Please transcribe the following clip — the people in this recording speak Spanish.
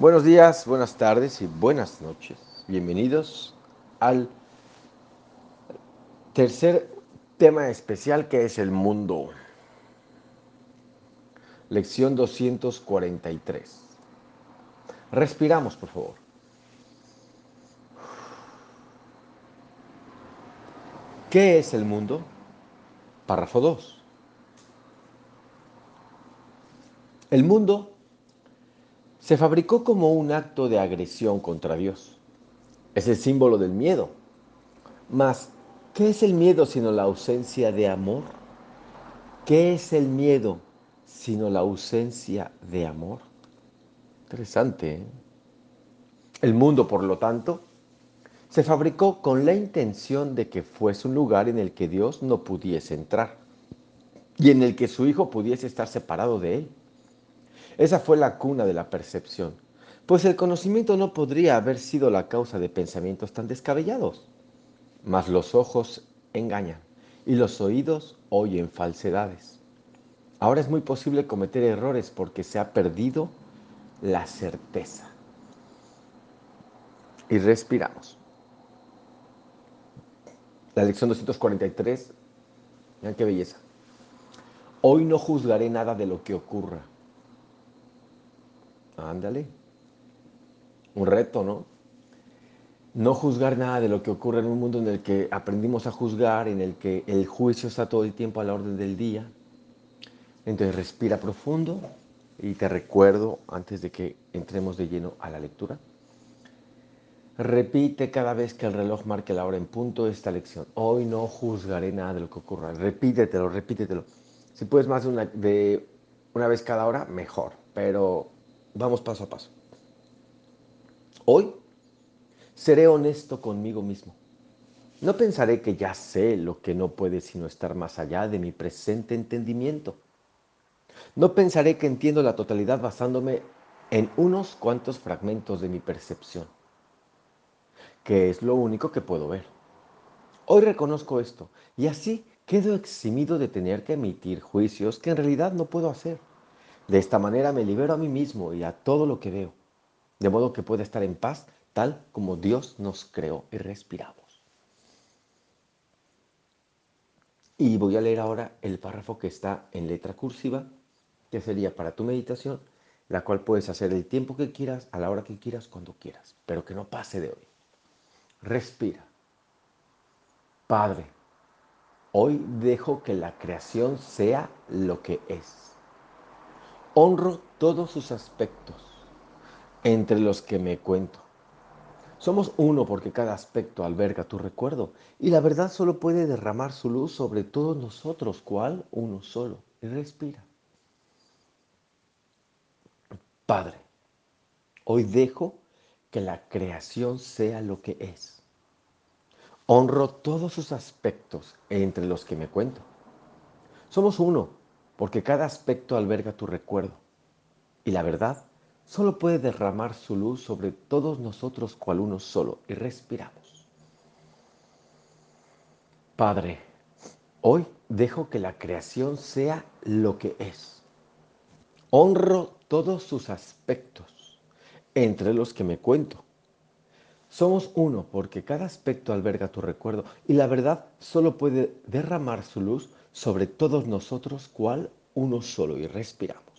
Buenos días, buenas tardes y buenas noches. Bienvenidos al tercer tema especial que es el mundo. Lección 243. Respiramos, por favor. ¿Qué es el mundo? Párrafo 2. El mundo se fabricó como un acto de agresión contra Dios. Es el símbolo del miedo. Mas, ¿qué es el miedo sino la ausencia de amor? ¿Qué es el miedo sino la ausencia de amor? Interesante. ¿eh? El mundo, por lo tanto, se fabricó con la intención de que fuese un lugar en el que Dios no pudiese entrar y en el que su Hijo pudiese estar separado de él. Esa fue la cuna de la percepción, pues el conocimiento no podría haber sido la causa de pensamientos tan descabellados. Mas los ojos engañan y los oídos oyen falsedades. Ahora es muy posible cometer errores porque se ha perdido la certeza. Y respiramos. La lección 243, vean qué belleza. Hoy no juzgaré nada de lo que ocurra Ándale. Un reto, ¿no? No juzgar nada de lo que ocurre en un mundo en el que aprendimos a juzgar, en el que el juicio está todo el tiempo a la orden del día. Entonces respira profundo y te recuerdo, antes de que entremos de lleno a la lectura, repite cada vez que el reloj marque la hora en punto esta lección. Hoy no juzgaré nada de lo que ocurra. Repítetelo, repítetelo. Si puedes más de una, de una vez cada hora, mejor. Pero Vamos paso a paso. Hoy seré honesto conmigo mismo. No pensaré que ya sé lo que no puede sino estar más allá de mi presente entendimiento. No pensaré que entiendo la totalidad basándome en unos cuantos fragmentos de mi percepción, que es lo único que puedo ver. Hoy reconozco esto y así quedo eximido de tener que emitir juicios que en realidad no puedo hacer. De esta manera me libero a mí mismo y a todo lo que veo, de modo que pueda estar en paz tal como Dios nos creó y respiramos. Y voy a leer ahora el párrafo que está en letra cursiva, que sería para tu meditación, la cual puedes hacer el tiempo que quieras, a la hora que quieras, cuando quieras, pero que no pase de hoy. Respira. Padre, hoy dejo que la creación sea lo que es honro todos sus aspectos, entre los que me cuento. Somos uno porque cada aspecto alberga tu recuerdo y la verdad solo puede derramar su luz sobre todos nosotros, cual uno solo. Y respira. Padre, hoy dejo que la creación sea lo que es. Honro todos sus aspectos entre los que me cuento. Somos uno porque cada aspecto alberga tu recuerdo. Y la verdad solo puede derramar su luz sobre todos nosotros cual uno solo y respiramos. Padre, hoy dejo que la creación sea lo que es. Honro todos sus aspectos, entre los que me cuento. Somos uno porque cada aspecto alberga tu recuerdo y la verdad solo puede derramar su luz sobre todos nosotros cual uno solo y respiramos.